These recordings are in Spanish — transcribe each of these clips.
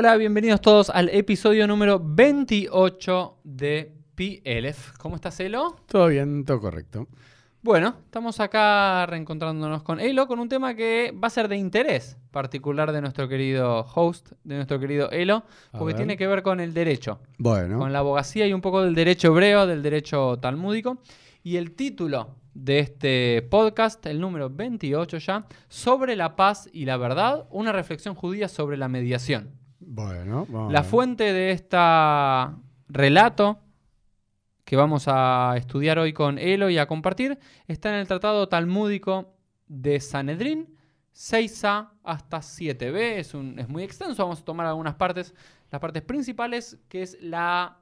Hola, bienvenidos todos al episodio número 28 de PLF. ¿Cómo estás, Elo? Todo bien, todo correcto. Bueno, estamos acá reencontrándonos con Elo con un tema que va a ser de interés particular de nuestro querido host, de nuestro querido Elo, porque tiene que ver con el derecho, Bueno, con la abogacía y un poco del derecho hebreo, del derecho talmúdico. Y el título de este podcast, el número 28 ya, sobre la paz y la verdad, una reflexión judía sobre la mediación. Bueno. vamos La fuente de este relato que vamos a estudiar hoy con Elo y a compartir está en el Tratado Talmúdico de Sanedrín, 6a hasta 7b. Es, un- es muy extenso, vamos a tomar algunas partes. Las partes principales, que es la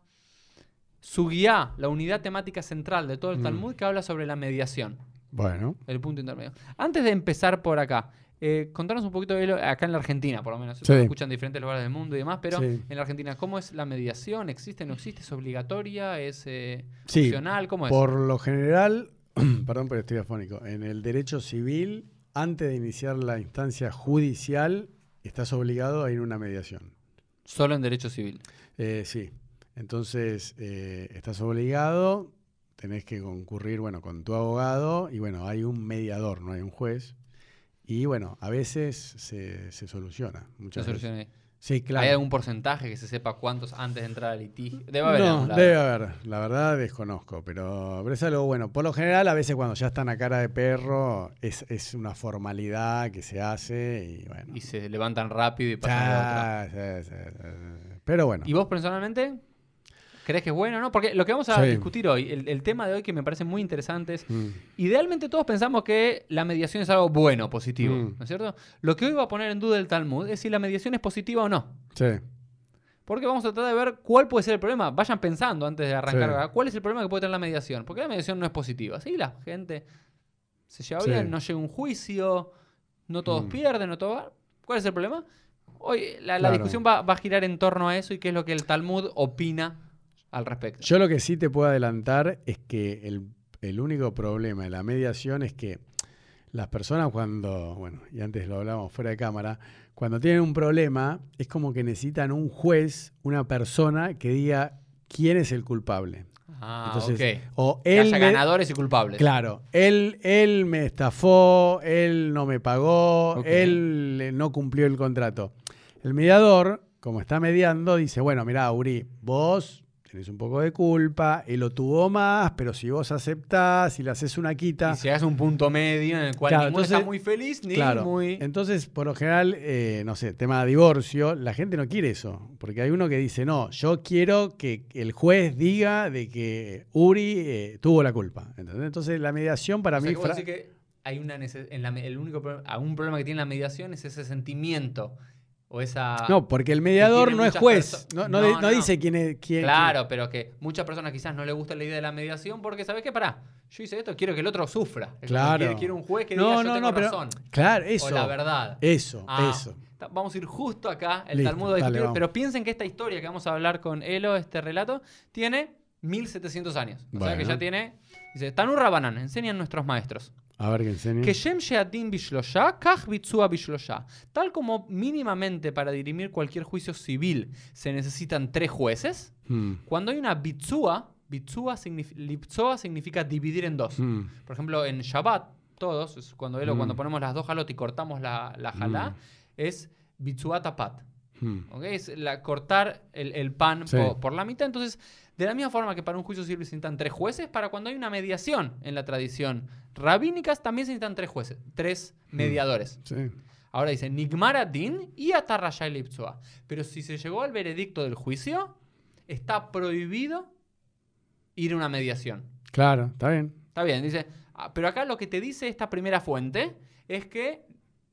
guía, la unidad temática central de todo el Mm. Talmud, que habla sobre la mediación. Bueno, El punto intermedio. Antes de empezar por acá, eh, contanos un poquito de lo- acá en la Argentina, por lo menos. Sí. Nos escuchan en diferentes lugares del mundo y demás, pero Sí. en la Argentina, ¿cómo es la mediación? ¿Existe, no existe? ¿Es obligatoria? ¿Es eh, Sí, opcional? ¿Cómo es? por lo general, perdón, pero estoy afónico. En el derecho civil, antes de iniciar la instancia judicial, estás obligado a ir a una mediación. Solo en derecho civil. Eh, sí. Entonces, eh, estás obligado, tenés que concurrir, bueno, con tu abogado y, bueno, hay un mediador, no hay un juez. Y, bueno, a veces se, se soluciona. ¿Qué Muchas solución veces. hay? Sí, claro. ¿Hay algún porcentaje que se sepa cuántos antes de entrar al litigio? Debe haber. No, debe haber. La verdad desconozco, pero, pero es algo bueno. Por lo general, a veces cuando ya están a cara de perro, es, es una formalidad que se hace y bueno. Y se levantan rápido y pasan a otra. Ya, sí. Pero bueno. ¿Y vos personalmente? ¿Crees que es bueno o no? Porque lo que vamos a Sí. discutir hoy, el, el tema de hoy que me parece muy interesante es Mm, Idealmente todos pensamos que la mediación es algo bueno, positivo, Mm. ¿no es cierto? Lo que hoy va a poner en duda el Talmud es si la mediación es positiva o no. sí, Porque vamos a tratar de ver cuál puede ser el problema. Vayan pensando antes de arrancar. ¿Cuál es el problema que puede tener la mediación? Porque la mediación no es positiva. Sí, la gente se lleva Sí. bien, no llega un juicio, no todos Mm. pierden, no todo va- ¿Cuál es el problema? Hoy la, discusión va, va a girar en torno a eso y qué es lo que el Talmud opina al respecto. Yo lo que sí te puedo adelantar es que el, el único problema de la mediación es que las personas cuando, bueno, y antes lo hablábamos fuera de cámara, cuando tienen un problema es como que necesitan un juez, una persona que diga quién es el culpable. Ah, Entonces, o Que él haya me- ganadores y culpables. Claro, él, él me estafó, él no me pagó, él eh, no cumplió el contrato. El mediador, como está mediando, dice, bueno, mirá, Uri, vos tenés un poco de culpa, él lo tuvo más, pero si vos aceptás y le haces una quita... Y si hagas un punto medio en el cual Claro, ninguno está muy feliz ni Claro, muy. entonces por lo general, eh, no sé, tema de divorcio, la gente no quiere eso, porque hay uno que dice, no, yo quiero que el juez diga de que Uri eh, tuvo la culpa. ¿entendés? Entonces la mediación para O sea, mí... decís que hay una en la el único a un problema que tiene la mediación es ese sentimiento o esa No, porque el mediador no es juez. No, no No, de- no, no no. dice quién es quién. Claro, pero que muchas personas quizás no les gusta la idea de la mediación porque sabes qué, pará, yo hice esto, quiero que el otro sufra. Claro. Quiere un juez que No, diga yo no, tengo no, pero- razón Claro, eso. o la verdad. Eso, Ah, eso. Vamos a ir justo acá, el Listo, Talmud a dale, discutir, pero piensen que esta historia que vamos a hablar con Elo, este relato, tiene 1700 años. O sea que ya tiene. Dice, Tanur Rabanan, enseñan nuestros maestros. Tal como mínimamente para dirimir cualquier juicio civil se necesitan tres jueces, Hmm, cuando hay una Bitsua, Bitsua, significa dividir en dos. hmm, Por ejemplo, en Shabbat, todos, es cuando, Elo, Mm. cuando ponemos las dos halot y cortamos la, la jalá, Mm. es Bitsua Tapat. hmm. ¿ok? Es la, cortar el, el pan Sí. po- por, la mitad. Entonces, de la misma forma que para un juicio civil se necesitan tres jueces, para cuando hay una mediación en la tradición rabínica también se necesitan tres jueces, tres Mm. mediadores. Sí. Ahora dice Nigmara Din y Atarrayay Lipsua. Pero si se llegó al veredicto del juicio, está prohibido ir a una mediación. Claro, está bien. Está bien, dice. ah, Pero acá lo que te dice esta primera fuente es que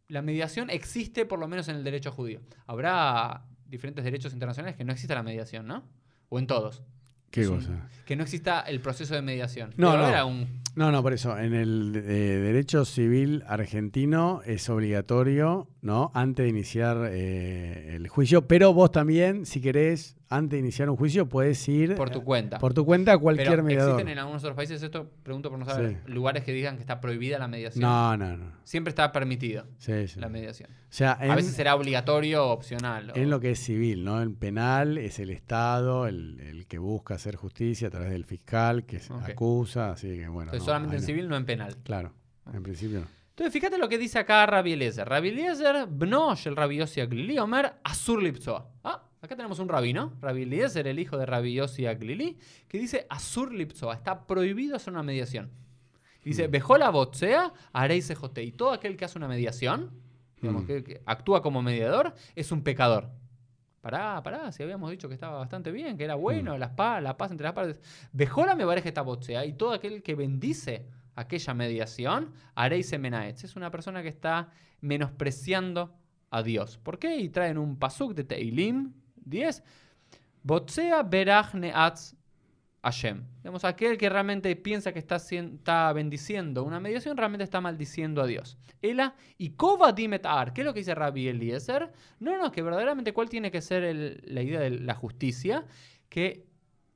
la mediación existe por lo menos en el derecho judío. Habrá diferentes derechos internacionales que no exista la mediación, ¿no? O en todos. ¿Qué un- cosa? Que no exista el proceso de mediación. No, no. haber algún- No, no, por eso. En el eh, derecho civil argentino es obligatorio, ¿no? Antes de iniciar eh, el juicio. Pero vos también, si querés, antes de iniciar un juicio puedes ir Por tu eh, cuenta. por tu cuenta a cualquier Pero mediador. existen en algunos otros países, esto pregunto por no saber, lugares que digan que está prohibida la mediación. No, no, no. Siempre está Sí, sí. la mediación. O sea, en, A veces será obligatorio o opcional. o- en lo que es civil, ¿no? En penal es el Estado el, el que busca hacer justicia a través del fiscal que se Ok. acusa, así que bueno. Entonces, solamente en civil, no en penal. Claro, en principio no. Entonces, fíjate lo que dice acá Rabbi Eliezer. Rabbi Eliezer, bno el Rabbi Yossi Aglili, Omer, Asur Lipsoa. Ah, acá tenemos un rabino, Rabbi Eliezer, el hijo de Rabbi Yossi Aglili, que dice Asur Lipsoa. Está prohibido hacer una mediación. Dice, Bejola botsea, haréis ejote. Y todo aquel que hace una mediación, digamos, Mm. que, que actúa como mediador, es un pecador. Pará, pará, si habíamos dicho que estaba bastante bien, que era bueno, la, paz, la paz entre las partes. Bejola me parece esta botsea. Y todo aquel que bendice aquella mediación, haréis. Es una persona que está menospreciando a Dios. ¿Por qué? Y traen un pasuk de Teilim 10. Botsea berach neatz Hashem. Digamos, aquel que realmente piensa que está, bendiciendo una mediación, realmente está maldiciendo a Dios. Ela y kova dimet ar. ¿Qué es lo que dice Rabbi Eliezer? No, no, que verdaderamente cuál tiene que ser el- la idea de la justicia, que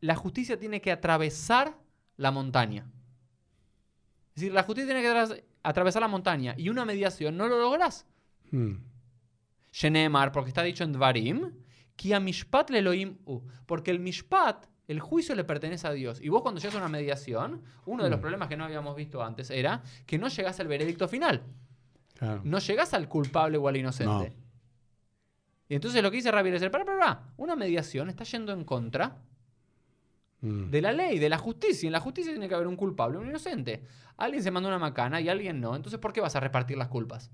la justicia tiene que atravesar la montaña. Es decir, la justicia tiene que atravesar la montaña y una mediación no lo logras. Mm. Shenemar, porque está dicho en Dvarim, que a Mishpat le Elohim u. Porque el Mishpat, el juicio le pertenece a Dios. Y vos cuando llegas a una mediación, uno de los Mm. problemas que no habíamos visto antes era que no llegás al veredicto final. Claro. No llegás al culpable o al inocente. No. Y entonces lo que dice Rabbi Eliezer, para, para, para, una mediación está yendo en contra Mm. de la ley, de la justicia. En la justicia tiene que haber un culpable y un inocente. Alguien se mandó una macana y alguien no. Entonces, ¿por qué vas a repartir las culpas?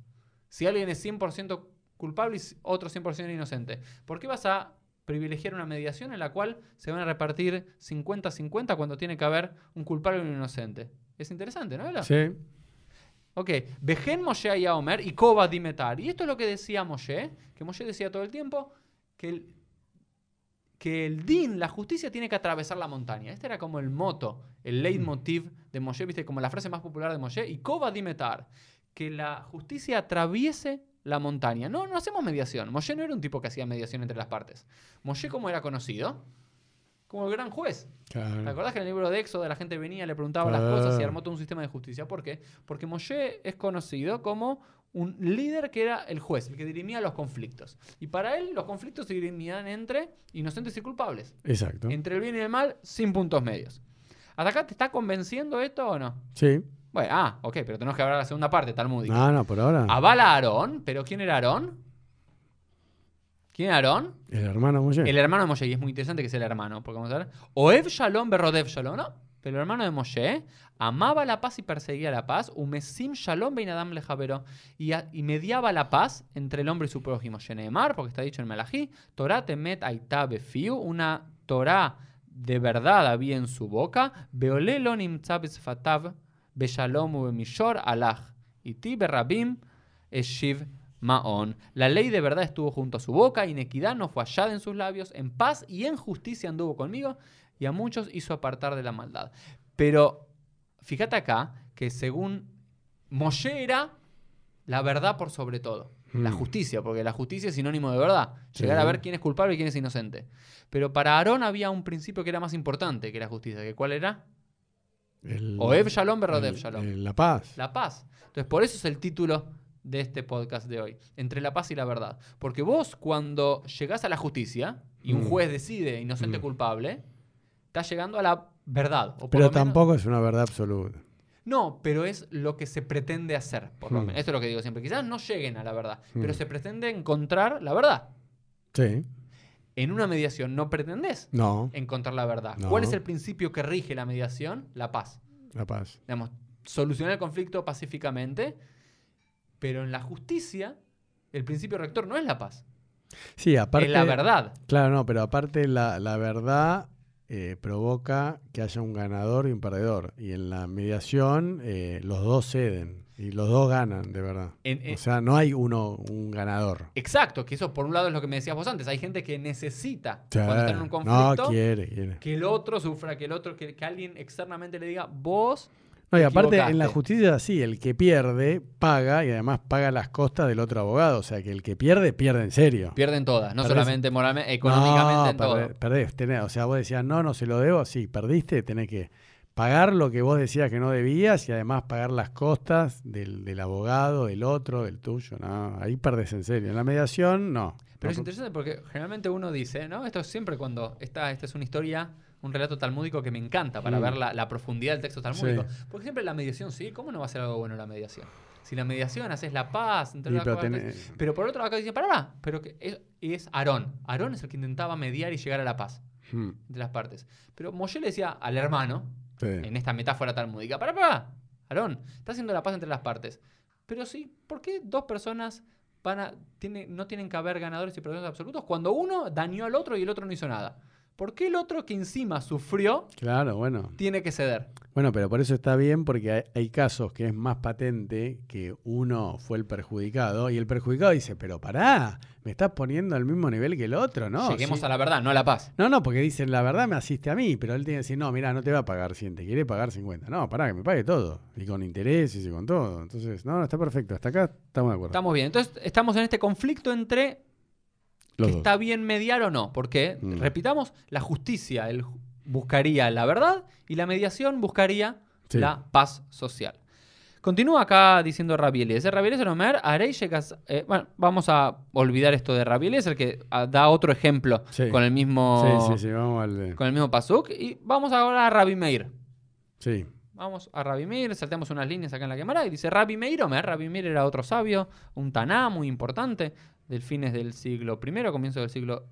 Si alguien es 100% culpable y otro 100% inocente, ¿por qué vas a privilegiar una mediación en la cual se van a repartir 50-50 cuando tiene que haber un culpable y un inocente? Es interesante, ¿no? Ela? Sí. Ok, Vejen Moshe a Omer y Koba Dimetar. Y esto es lo que decía Moshe, que Moshe decía todo el tiempo, que el, que el din, la justicia, tiene que atravesar la montaña. Este era como el moto, el leitmotiv de Moshe, viste, como la frase más popular de Moshe. Y Koba Dimetar, que la justicia atraviese la montaña. No, no hacemos mediación. Moshe no era un tipo que hacía mediación entre las partes. Moshe, como era conocido, como el gran juez. ¿Te Claro. acordás que en el libro de Éxodo la gente venía, le preguntaba las cosas y armó todo un sistema de justicia? ¿Por qué? Porque Moshe es conocido como un líder que era el juez, el que dirimía los conflictos. Y para él los conflictos se dirimían entre inocentes y culpables. Exacto. Entre el bien y el mal, sin puntos medios. ¿Hasta acá te está convenciendo esto o no? Sí. Bueno, ah, ok, pero tenemos que hablar de la segunda parte, talmúdica. No, no, por ahora. Avala a Aarón, pero ¿quién era Aarón? ¿Quién era Aarón? El hermano Moshe. El hermano de Moshe, y es muy interesante que sea el hermano, porque vamos a ver. Oev Shalom Berodev Shalom, ¿no? Pero el hermano de Moshe amaba la paz y perseguía la paz. Umesim Shalom Beinadam Lejavero. Y, a- y mediaba la paz entre el hombre y su prójimo. Sheneemar, porque está dicho en Malají. Torah temet befiu. Una Torah de verdad había en su boca. Beolelo nimtza besfatav beshalom ubemishor eshiv Maón. La ley de verdad estuvo junto a su boca, inequidad no fue hallada en sus labios, en paz y en justicia anduvo conmigo, y a muchos hizo apartar de la maldad. Pero fíjate acá que según Moshe era la verdad por sobre todo. La Mm. justicia, porque la justicia es sinónimo de verdad. Llegar Sí. a ver quién es culpable y quién es inocente. Pero para Aarón había un principio que era más importante que la justicia. ¿Que ¿Cuál era? El- Oev Shalom Berodev el- Shalom. el- La paz. La paz. Entonces, por eso es el título de este podcast de hoy. Entre la paz y la verdad. Porque vos, cuando llegás a la justicia y un Mm. juez decide inocente o Mm. culpable, estás llegando a la verdad. O Pero menos- tampoco es una verdad absoluta. No, pero es lo que se pretende hacer, por lo Mm. menos. Esto es lo que digo siempre. Quizás no lleguen a la verdad, pero se pretende encontrar la verdad. Sí. En una mediación no pretendés No. encontrar la verdad. No. ¿Cuál es el principio que rige la mediación? La paz. La paz. digamos, solucionar el conflicto pacíficamente, pero en la justicia el principio rector no es la paz, Sí, aparte. es la verdad. Claro, no, pero aparte la, la verdad eh, provoca que haya un ganador y un perdedor. Y en la mediación eh, los dos ceden y los dos ganan, de verdad. En- en- O sea, no hay uno un ganador. Exacto, que eso por un lado es lo que me decías vos antes, hay gente que necesita Sí. cuando están en un No, conflicto quiere, quiere. que el otro sufra, que el otro, que, que alguien externamente le diga, vos No, y te aparte en la justicia así, el que pierde paga y además paga las costas del otro abogado. O sea que el que pierde, pierde en serio. Pierden todas, no Perdés- solamente moralmente, económicamente no, en todo. perdés, perdés, tenés- o sea, vos decías, no, no se lo debo, sí, perdiste, tenés que pagar lo que vos decías que no debías y además pagar las costas del, del abogado, del otro, del tuyo. No, ahí perdés en serio. En la mediación, no. Pero es interesante porque generalmente uno dice, ¿no? Esto es siempre cuando esta, esta es una historia, un relato talmúdico que me encanta para Mm. ver la, la profundidad del texto talmúdico. Porque siempre la mediación, sí, ¿cómo no va a ser algo bueno la mediación? Si la mediación haces la paz entre las pero tenés- Pero por otro lado acá dice, pará, pará, pero que es, es Aarón. Aarón es el que intentaba mediar y llegar a la paz Hmm, entre las partes. Pero Moshe le decía al hermano, en esta metáfora talmúdica, pará, pará, Aarón, está haciendo la paz entre las partes. Pero sí, ¿por qué dos personas van tiene- no tienen que haber ganadores y perdedores absolutos cuando uno dañó al otro y el otro no hizo nada? ¿Por qué el otro que encima sufrió Claro, bueno. tiene que ceder? Bueno, pero por eso está bien porque hay, hay casos que es más patente que uno fue el perjudicado y el perjudicado dice, pero pará, me estás poniendo al mismo nivel que el otro, ¿no? Lleguemos Sí. a la verdad, no a la paz. No, no, porque dicen, la verdad me asiste a mí, pero él tiene que decir, no, mira, no te va a pagar 100, te quiere pagar 50. No, pará, que me pague todo. Y con intereses y con todo. Entonces, no, no, está perfecto. Hasta acá estamos de acuerdo. Estamos bien. Entonces, estamos en este conflicto entre que está bien mediar o no. Porque, Mm. repitamos, la justicia él ju- buscaría la verdad y la mediación buscaría Sí. la paz social. Continúa acá diciendo. Rabbi Eliezer Omer, eh, bueno, vamos a olvidar esto de Rabbi Eliezer, que ah, da otro ejemplo Sí. con el mismo Sí, sí, sí, vamos al con el mismo pasuk. Y vamos ahora a Rabbi Meir. Sí. Vamos a Rabbi Meir, saltamos unas líneas acá en la cámara y dice Rabbi Meir Omer. Rabbi Meir era otro sabio, un taná muy importante, del fines del siglo I, comienzo del siglo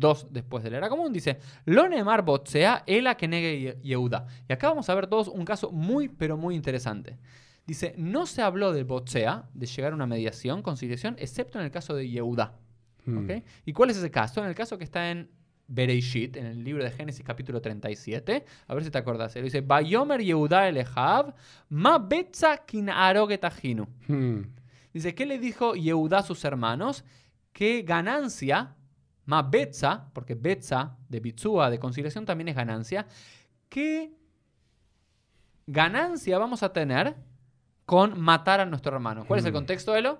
II después de la era común. Dice, Lo nemar botsea ela que negue Yehuda. Y acá vamos a ver todos un caso muy, pero muy interesante. Dice, no se habló de botsea, de llegar a una mediación, conciliación, excepto en el caso de Yehuda. Mm. ¿ok? ¿Y cuál es ese caso? En el caso que está en Bereishit, en el libro de Génesis capítulo 37, a ver si te acordás. Él dice, Bayomer Yehuda elejav, ma betza kin arogetahinu. Mm. Dice, ¿qué le dijo Yehuda a sus hermanos? Que ganancia, ma betza, porque betza de bitzúa, de conciliación también es ganancia, ¿qué ganancia vamos a tener con matar a nuestro hermano? ¿Cuál es el Mm. contexto, Elo?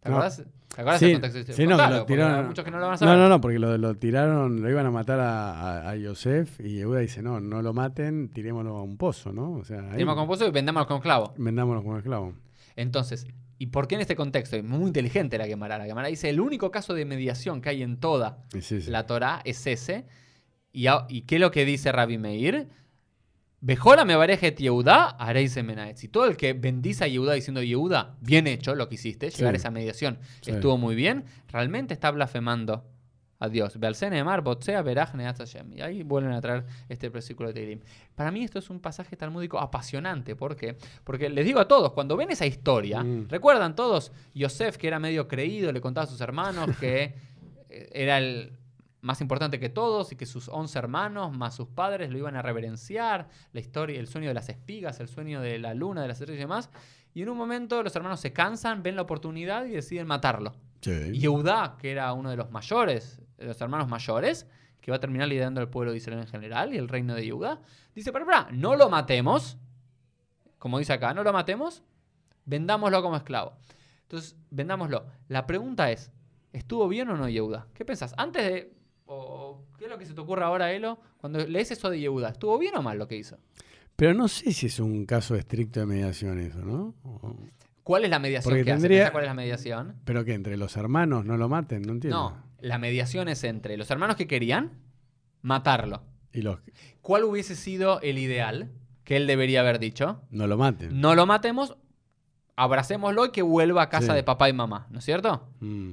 ¿Te No. acuerdas? ¿Te acuerdas Sí, del contexto? sí, no, Contalo, lo tiraron- muchos que no lo van a saber. No, no, no, porque lo, lo tiraron, lo iban a matar a, a, a Yosef y Yehuda dice, no, no lo maten, tirémoslo a un pozo, ¿no? O sea, ahí Tenemos compuesto y vendémoslo con clavo. vendámonos como esclavo. Entonces, ¿y por qué en este contexto? Es muy inteligente la Gemara. La Gemara dice, el único caso de mediación que hay en toda Y sí, sí. la Torah es ese. ¿Y, a- y qué es lo que dice Rabbi Meir? Bejola me barejet Yehuda, haréis. Si todo el que bendice a Yehuda diciendo Yehuda, bien hecho lo que hiciste, llegar a esa mediación estuvo muy bien, realmente está blasfemando a Dios. Y ahí vuelven a traer este versículo de Teilim. Para mí esto es un pasaje talmúdico apasionante. ¿Por qué? Porque les digo a todos, cuando ven esa historia, Mm. recuerdan todos, Yosef que era medio creído, le contaba a sus hermanos que eh, era el más importante que todos y que sus 11 hermanos más sus padres lo iban a reverenciar, la historia, el sueño de las espigas, el sueño de la luna, de las estrellas y demás. Y en un momento los hermanos se cansan, ven la oportunidad y deciden matarlo. Y Yehuda, que era uno de los mayores, los hermanos mayores, que va a terminar liderando el pueblo de Israel en general y el reino de Yehuda, dice, pero pará, no lo matemos, como dice acá, no lo matemos, vendámoslo como esclavo. Entonces, vendámoslo. La pregunta es, ¿estuvo bien o no Yehuda? ¿Qué pensás? Antes de... o ¿Qué es lo que se te ocurre ahora, Elo? Cuando lees eso de Yehuda, ¿estuvo bien o mal lo que hizo? Pero no sé si es un caso estricto de mediación eso, ¿no? O- ¿Cuál es la mediación Porque que tendría- ¿Pensás ¿Cuál es la mediación? Pero que entre los hermanos no lo maten, no entiendo. No, la mediación es entre los hermanos que querían matarlo. Y los ¿Cuál hubiese sido el ideal que él debería haber dicho? no lo maten. No lo matemos, abracémoslo y que vuelva a casa Sí. de papá y mamá, ¿no es cierto? Mm.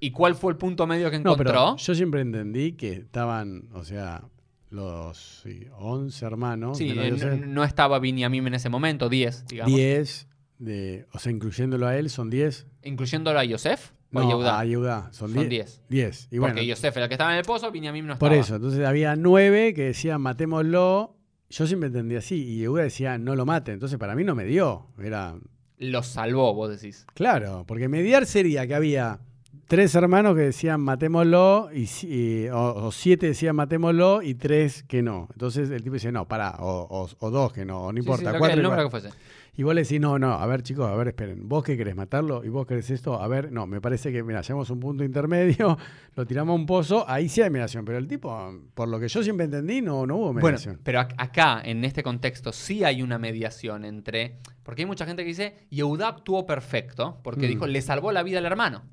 ¿Y cuál fue el punto medio que No, encontró? pero yo siempre entendí que estaban, o sea, los sí, 11 hermanos, sí, eh, no, no estaba Binyamin en ese momento, 10, digamos. 10, de, o sea, incluyéndolo a él, son 10. Incluyéndolo a Yosef No, Yehuda, son Son 10. 10. 10. Y Porque bueno, Yosef era el que estaba en el pozo, Binyamin no estaba. por eso, entonces había 9 que decían matémoslo. Yo siempre entendí así, y Yehuda decía no lo maten. Entonces para mí no me dio. Era Lo salvó, vos decís. claro, porque mediar sería que había tres hermanos que decían matémoslo, y, y- o, o siete decían matémoslo y tres que no. Entonces el tipo dice, no, pará, o, o- o dos que no, no Sí, importa. sí, cuatro el y número que fuese. Y vos le decís, no, no, a ver chicos, a ver, esperen, vos qué querés matarlo y vos querés esto, a ver, no, me parece que, mira, hacemos un punto intermedio, lo tiramos a un pozo, ahí sí hay mediación, pero el tipo, por lo que yo siempre entendí, no, no hubo Bueno, mediación. pero ac- acá, en este contexto, sí hay una mediación entre. Porque hay mucha gente que dice, Yehuda actuó perfecto, porque Mm. dijo, le salvó la vida al hermano.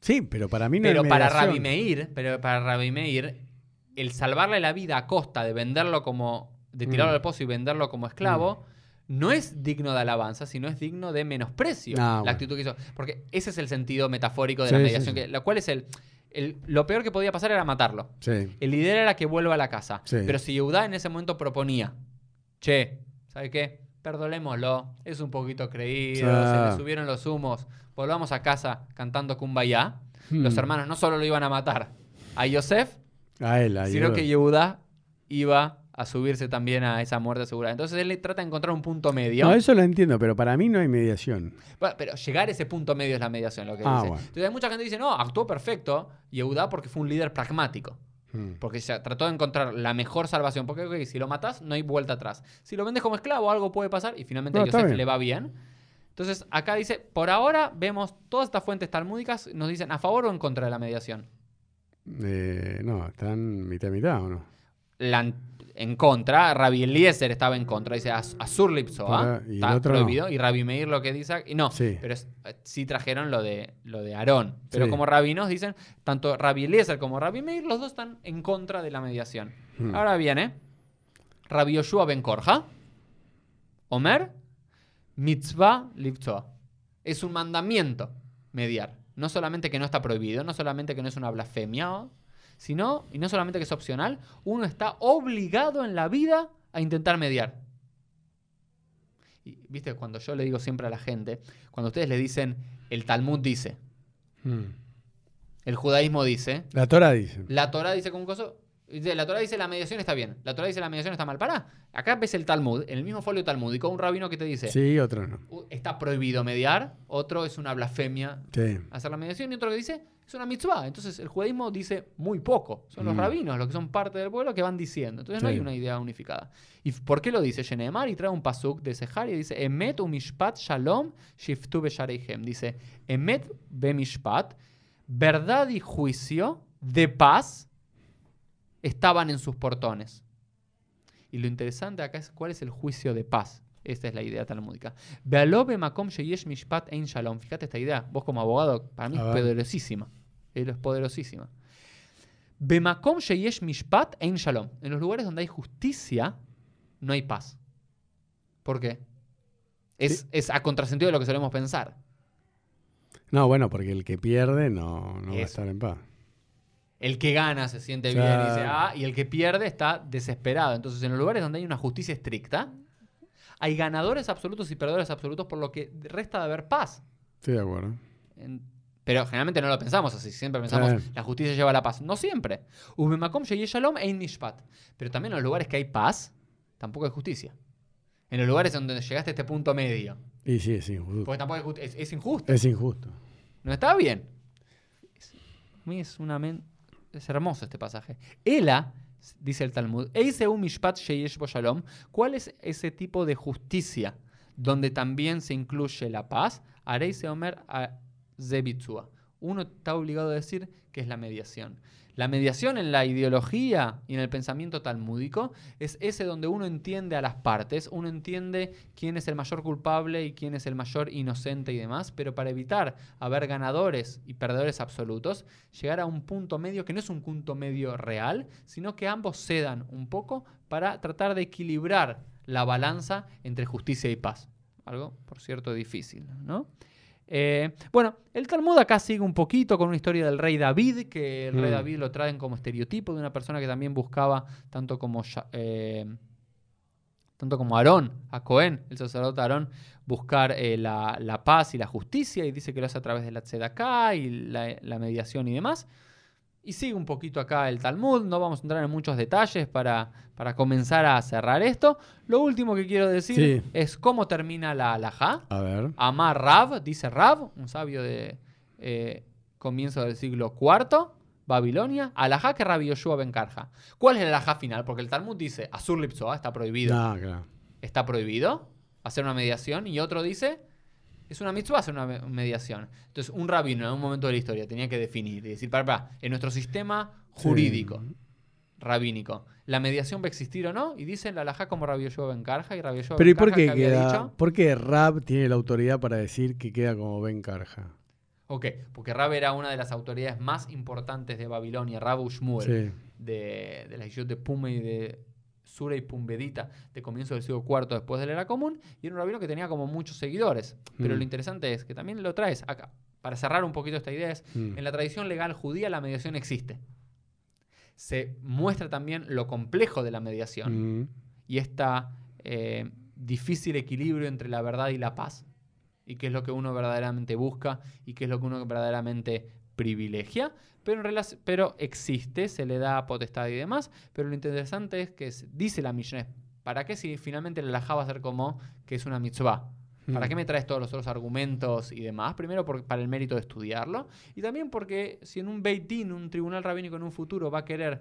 sí, pero para mí no Pero hay para. Rabbi Meir, pero para Rabbi Meir, el salvarle la vida a costa de venderlo como. de tirarlo Mm. al pozo y venderlo como esclavo. No es digno de alabanza, sino es digno de menosprecio. Ah, la bueno. actitud que hizo. Porque ese es el sentido metafórico de Sí, la mediación. sí. Que, lo cual es el, el- Lo peor que podía pasar era matarlo. El líder era que vuelva a la casa. Pero si Yehuda en ese momento proponía, che, ¿sabe qué? Perdonémoslo, es un poquito creído, se le subieron los humos, volvamos a casa cantando Kumbaya. Los Hmm. hermanos no solo lo iban a matar a Yosef, a él, a sino que Yehuda iba a subirse también a esa muerte segura. Entonces él trata de encontrar un punto medio. No, eso lo entiendo, pero para mí no hay mediación. Bueno, pero llegar a ese punto medio es la mediación, lo que Ah, dice. bueno. Entonces hay mucha gente que dice, no, actuó perfecto Yehuda porque fue un líder pragmático. Hmm. Porque se trató de encontrar la mejor salvación. Porque si lo matas, no hay vuelta atrás. Si lo vendes como esclavo, algo puede pasar y finalmente No, a está Yosef bien. le va bien. Entonces, acá dice, por ahora vemos todas estas fuentes talmúdicas, nos dicen a favor o en contra de la mediación. Eh, no, están mitad y mitad, ¿o no? La- en contra, Rabbi Eliezer estaba en contra, dice "As- Asur Lipsoa, el está no. prohibido, y Rabbi Meir lo que dice, y no, Sí. pero es- eh, sí trajeron lo de, lo de Aarón. Pero Sí. como rabinos dicen, tanto Rabbi Eliezer como Rabbi Meir, los dos están en contra de la mediación. Hmm. Ahora viene Rabbi Yoshua ben Korja, Omer, mitzvah lipsoa. Es un mandamiento mediar. No solamente que no está prohibido, no solamente que no es una blasfemia, sino, y no solamente que es opcional, uno está obligado en la vida a intentar mediar. Y, Viste, cuando yo le digo siempre a la gente, cuando ustedes le dicen, el Talmud dice, Hmm. el judaísmo dice, La Torah dice. la Torah dice con un coso. La Torah dice la mediación está bien. La Torah dice la mediación está mal. Pará. Acá ves el Talmud, en el mismo folio talmúdico, un rabino que te dice, Sí, otro no. "Uh, está prohibido mediar, otro es una blasfemia Sí. hacer la mediación, y otro que dice, es una mitzvah. Entonces el judaísmo dice muy poco. Son los rabinos, los que son parte del pueblo, que van diciendo. Entonces no hay una idea unificada. ¿Y por qué lo dice Shenemar? Y trae un pasuk de Sehar y dice, Emet u mishpat shalom shiftu beshareihem. Dice, Emet be mishpat, verdad y juicio de paz estaban en sus portones. Y lo interesante acá es cuál es el juicio de paz. Esta es la idea talmúdica. Ve'alo bemakom sheyesh mishpat ein shalom. Fíjate esta idea. Vos como abogado, para mí es poderosísima. Es poderosísima. Bemakom sheyesh mishpat ein shalom. En los lugares donde hay justicia, no hay paz. ¿Por qué? Es, Sí. es a contrasentido de lo que solemos pensar. No, bueno, porque el que pierde no, no va a estar en paz. El que gana se siente bien y dice, ah, y el que pierde está desesperado. Entonces, en los lugares donde hay una justicia estricta, hay ganadores absolutos y perdedores absolutos, por lo que resta de haber paz. Estoy de acuerdo. En- pero generalmente no lo pensamos así, siempre pensamos Claro. la justicia lleva a la paz. No siempre. Ubemakom sheyeh shalom ein mishpat. Pero también en los lugares que hay paz, tampoco hay justicia. En los lugares donde llegaste a este punto medio, Y sí, es injusto. porque tampoco es, es injusto. Es injusto. No está bien. Es- a mí es una men- es hermoso este pasaje. Ela, dice el Talmud, "Eiseu mishpat sheyesh bo shalom", ¿cuál es ese tipo de justicia donde también se incluye la paz? Areise omer zebitzua. Uno está obligado a decir que es la mediación. La mediación en la ideología y en el pensamiento talmúdico es ese donde uno entiende a las partes, uno entiende quién es el mayor culpable y quién es el mayor inocente y demás, pero para evitar haber ganadores y perdedores absolutos, llegar a un punto medio que no es un punto medio real, sino que ambos cedan un poco para tratar de equilibrar la balanza entre justicia y paz. Algo, por cierto, difícil, ¿no? Eh, bueno, el Talmud acá sigue un poquito con una historia del rey David, que el rey Mm. David lo traen como estereotipo de una persona que también buscaba tanto como eh, tanto como Aarón, a Cohen, el sacerdote Aarón, buscar eh, la, la paz y la justicia, y dice que lo hace a través de la tzedaká y la, la mediación y demás. Y sigue un poquito acá el Talmud, no vamos a entrar en muchos detalles para, para comenzar a cerrar esto. Lo último que quiero decir Sí. es cómo termina la alajá. A ver. Amar Rav, dice Rav, un sabio de eh, comienzo del siglo IV, Babilonia, alajá que Rabbi Yoshua Ben Karja. ¿Cuál es el alajá final? Porque el Talmud dice, Azur Lipsoa, está prohibido. Ah, claro. Está prohibido hacer una mediación. Y otro dice, es una mitzvah hacer una me- mediación. Entonces, un rabino en un momento de la historia tenía que definir y decir, para, para, en nuestro sistema jurídico, Sí. rabínico, ¿la mediación va a existir o no? Y dicen la alajá como Rabbi Yoshua Ben Karja y Rabbi Yoshua Pero ¿y Ben por Karja qué que había queda? dicho... ¿Por qué Rab tiene la autoridad para decir que queda como Ben Carja? Ok, porque Rab era una de las autoridades más importantes de Babilonia, Rabu Shmuel, Sí. de, de la Yishot de Pume y de Sura y Pumbedita, de comienzo del siglo IV después de la era común, y era un rabino que tenía como muchos seguidores. Pero Mm. lo interesante es que también lo traes acá. Para cerrar un poquito esta idea es, Mm. en la tradición legal judía la mediación existe. Se muestra también lo complejo de la mediación Mm. y esta eh, difícil equilibrio entre la verdad y la paz. Y qué es lo que uno verdaderamente busca y qué es lo que uno verdaderamente privilegia. Pero, en pero existe, se le da potestad y demás. Pero lo interesante es que dice la Mishneh, ¿para qué si finalmente la alajá va a ser como que es una mitzvah? ¿Para qué me traes todos los otros argumentos y demás? Primero por- para el mérito de estudiarlo y también porque si en un Beit Din, un tribunal rabínico en un futuro va a querer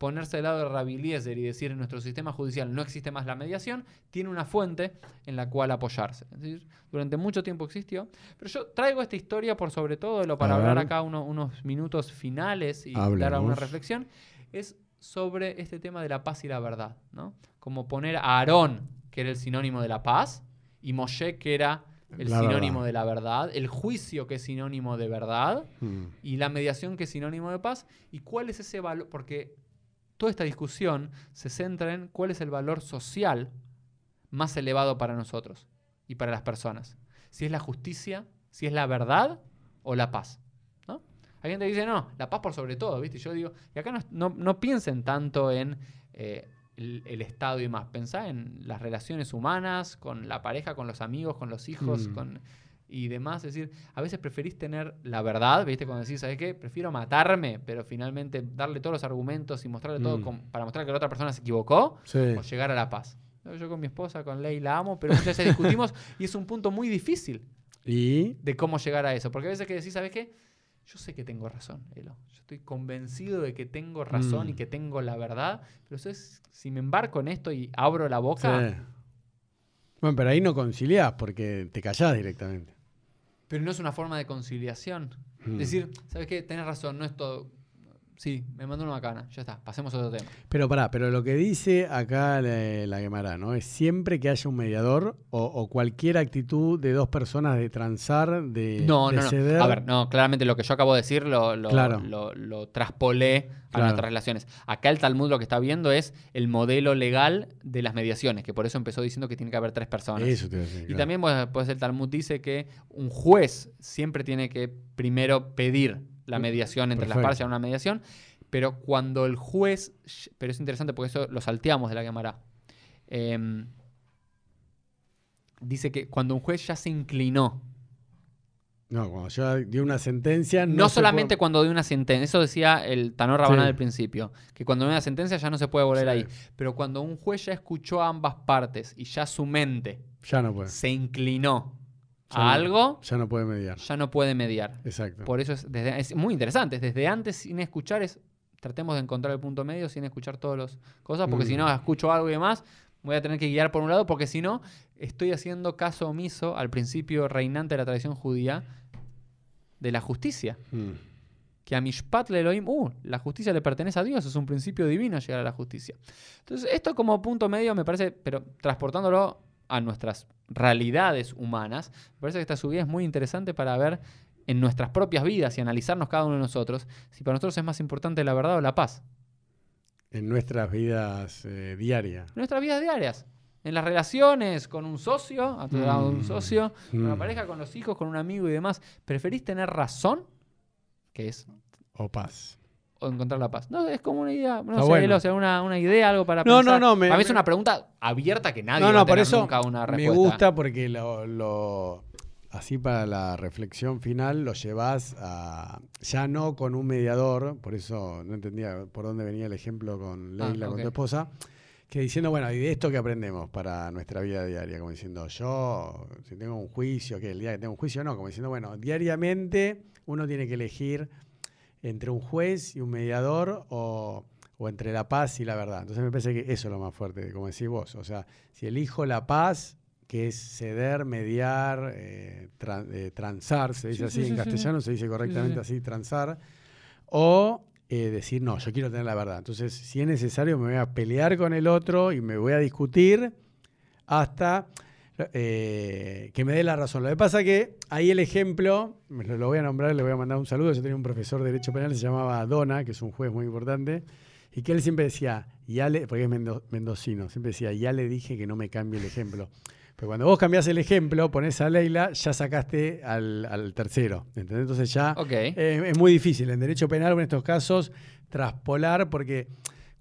ponerse del lado de Rabbi Eliezer y decir en nuestro sistema judicial no existe más la mediación, tiene una fuente en la cual apoyarse. Es decir, durante mucho tiempo existió. Pero yo traigo esta historia por sobre todo lo para A hablar ver. acá uno- unos minutos finales y dar alguna reflexión. Es sobre este tema de la paz y la verdad. ¿no? Como poner a Aarón, que era el sinónimo de la paz, y Moshe, que era el La sinónimo verdad. de la verdad, el juicio, que es sinónimo de verdad, Mm. y la mediación que es sinónimo de paz y cuál es ese valor, porque toda esta discusión se centra en cuál es el valor social más elevado para nosotros y para las personas. Si es la justicia, si es la verdad o la paz. ¿no? Hay gente que dice, no, la paz por sobre todo, ¿viste? Yo digo, y acá no, no- no piensen tanto en eh, el, el Estado y demás, pensá en las relaciones humanas, con la pareja, con los amigos, con los hijos, Mm. con y demás. Es decir, a veces preferís tener la verdad, ¿viste? Cuando decís, ¿sabes qué? Prefiero matarme, pero finalmente darle todos los argumentos y mostrarle todo Mm. con- para mostrar que la otra persona se equivocó Sí. o llegar a la paz. Yo con mi esposa, con Ley, la amo, pero muchas veces discutimos y es un punto muy difícil Y de cómo llegar a eso. Porque a veces que decís, ¿sabes qué? Yo sé que tengo razón, Elo. Yo estoy convencido de que tengo razón Mm. y que tengo la verdad, pero ¿sabes? si me embarco en esto y abro la boca, Sí. Bueno, pero ahí no conciliás porque te callás directamente. Pero no es una forma de conciliación. Mm. Decir, ¿sabes qué? Tenés razón, no es todo. Sí, me mandó una macana, ya está, pasemos a otro tema. Pero pará, pero lo que dice acá la, la Gemara, ¿no? Es siempre que haya un mediador o, o cualquier actitud de dos personas de transar, de, No, de no, no. ceder. A ver, no, claramente lo que yo acabo de decir lo, lo, Claro. lo- lo traspolé a Claro. nuestras relaciones. Acá el Talmud lo que está viendo es el modelo legal de las mediaciones, que por eso empezó diciendo que tiene que haber tres personas. Eso te decir, Y claro. también pues, pues, el Talmud dice que un juez siempre tiene que primero pedir la mediación entre las partes en una mediación, pero cuando el juez, pero es interesante porque eso lo salteamos de la Gemara. Em, dice que cuando un juez ya se inclinó, No, cuando yo dio una sentencia. No, solamente puede- cuando dio una sentencia, eso decía el Tanor Rabanal Sí. al principio, que cuando dio una sentencia ya no se puede volver Sí. ahí, pero cuando un juez ya escuchó a ambas partes y ya su mente Ya no puede. se inclinó Ya a no- algo, Ya no puede mediar. ya no puede mediar. Exacto. Por eso es, desde, es muy interesante. es Desde antes, sin escuchar, es, tratemos de encontrar el punto medio sin escuchar todas las cosas, porque Mm. si no, escucho algo y demás, voy a tener que guiar por un lado, porque si no, estoy haciendo caso omiso al principio reinante de la tradición judía de la justicia. Mm. Que a Mishpat le Elohim, uh, la justicia le pertenece a Dios, es un principio divino llegar a la justicia. Entonces, esto como punto medio me parece, pero transportándolo a nuestras realidades humanas, me parece que esta subida es muy interesante para ver en nuestras propias vidas y analizarnos cada uno de nosotros si para nosotros es más importante la verdad o la paz. En nuestras vidas eh, diarias. En nuestras vidas diarias. En las relaciones con un socio, a tu lado de un Mm, socio, con una mm. pareja, con los hijos, con un amigo y demás. ¿Preferís tener razón? Que es O paz. O encontrar la paz. No, es como una idea, no Está sé, bueno. o sea, una, una idea, algo para No, pensar. no, no, me- Para mí es me- una pregunta abierta que nadie no, va no, a por eso nunca una me respuesta. gusta porque lo, lo- así para la reflexión final lo llevas a ya no con un mediador, por eso no entendía por dónde venía el ejemplo con Ah, Leila, con tu esposa, que diciendo, bueno, ¿y de esto que aprendemos para nuestra vida diaria? Como diciendo, yo, si tengo un juicio, que el día que tengo un juicio, no, como diciendo, bueno, diariamente uno tiene que elegir entre un juez y un mediador o, o entre la paz y la verdad. Entonces me parece que eso es lo más fuerte, como decís vos. O sea, si elijo la paz, que es ceder, mediar, eh, eh, transar, se dice Sí, así sí, en sí, castellano, se dice correctamente sí. así, transar, o eh, decir, no, yo quiero tener la verdad. Entonces, si es necesario, me voy a pelear con el otro y me voy a discutir hasta eh, que me dé la razón. Lo que pasa que ahí el ejemplo, lo, voy a nombrar, le voy a mandar un saludo. Yo tenía un profesor de Derecho Penal, se llamaba Dona, que es un juez muy importante, y que él siempre decía, ya le, porque es mendo- mendocino, siempre decía, ya le dije que no me cambie el ejemplo. Pero cuando vos cambiás el ejemplo, pones a Leila, ya sacaste al, al tercero. ¿entendés? Entonces ya eh, es muy difícil en derecho penal en estos casos traspolar porque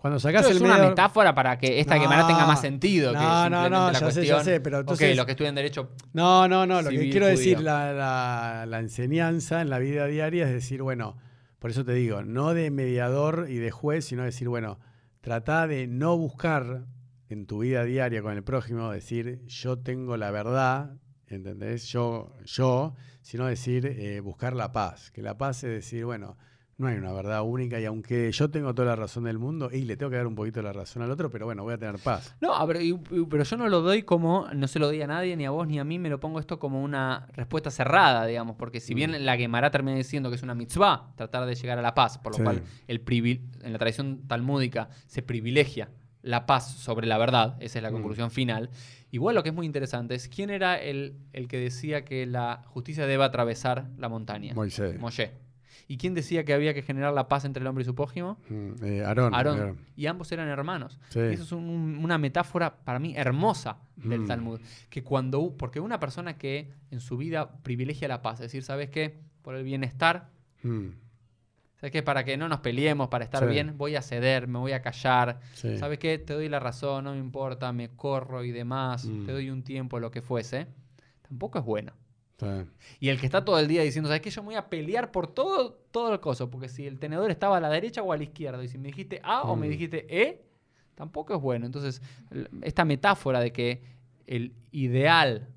cuando sacás Esto el es una metáfora para que esta No, quemara tenga más sentido. que no, no, simplemente no, la ya sé, ya sé, pero Ok, entonces- los que estudian Derecho. No, no, no. Lo que quiero decir, la- la enseñanza en la vida diaria es decir, bueno, por eso te digo, no de mediador y de juez, sino decir, bueno, trata de no buscar en tu vida diaria con el prójimo, decir, yo tengo la verdad, ¿entendés? Yo, yo, sino decir, eh, buscar la paz. Que la paz es decir, bueno, no hay una verdad única y aunque yo tengo toda la razón del mundo, y le tengo que dar un poquito la razón al otro, pero bueno, voy a tener paz. No, pero yo no lo doy como, no se lo doy a nadie, ni a vos, ni a mí, me lo pongo esto como una respuesta cerrada, digamos, porque si bien la Gemara termina diciendo que es una mitzvah, tratar de llegar a la paz, por lo Sí. cual el en la tradición talmúdica se privilegia la paz sobre la verdad, esa es la Mm. conclusión final. Igual lo que es muy interesante es quién era el, el que decía que la justicia debe atravesar la montaña. Moisés. Moshe. ¿Y quién decía que había que generar la paz entre el hombre y su prójimo? Mm, eh, Aarón. Aarón. Aarón. Y ambos eran hermanos. Sí. Y eso es un- un- una metáfora para mí hermosa del Mm. Talmud. Que cuando, porque una persona que en su vida privilegia la paz, es decir, ¿sabes qué? Por el bienestar, Mm, ¿sabes qué? Para que no nos peleemos, para estar Sí. bien, voy a ceder, me voy a callar. sí. ¿Sabes qué? Te doy la razón, no me importa, me corro y demás, te doy un tiempo, lo que fuese. Tampoco es bueno. Y el que está todo el día diciendo, ¿sabes qué? Yo me voy a pelear por todo, todo el coso. Porque si el tenedor estaba a la derecha o a la izquierda, y si me dijiste A o me Mm. dijiste E, tampoco es bueno. Entonces, esta metáfora de que el ideal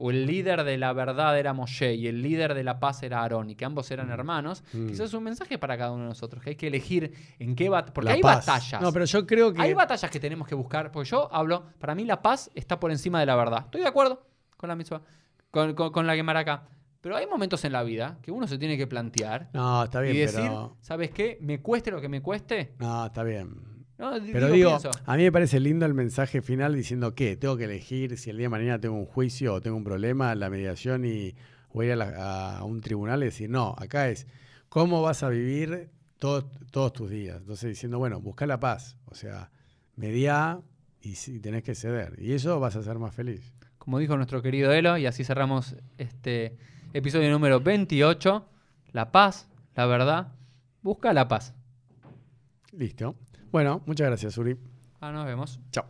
o el líder de la verdad era Moshe y el líder de la paz era Aarón y que ambos eran hermanos, Mm. quizás es un mensaje para cada uno de nosotros, que hay que elegir en qué batalla. Porque La hay paz. batallas. No, pero yo creo que. Hay batallas que tenemos que buscar. Porque yo hablo, para mí la paz está por encima de la verdad. Estoy de acuerdo con la misma, con, con, con la. Pero hay momentos en la vida que uno se tiene que plantear No, está bien, y decir, pero. ¿sabes qué? Me cueste lo que me cueste. No, está bien. No, Pero digo, pienso. a mí me parece lindo el mensaje final diciendo que tengo que elegir si el día de mañana tengo un juicio o tengo un problema, la mediación y voy a ir a, la- a un tribunal y decir, no, acá es cómo vas a vivir todos todos tus días. Entonces diciendo, bueno, busca la paz, o sea, media y si tenés que ceder. Y eso vas a ser más feliz. Como dijo nuestro querido Elo, y así cerramos este episodio número 28. La paz, la verdad, busca la paz. Listo. Bueno, muchas gracias, Uri. Ah, nos vemos. Chao.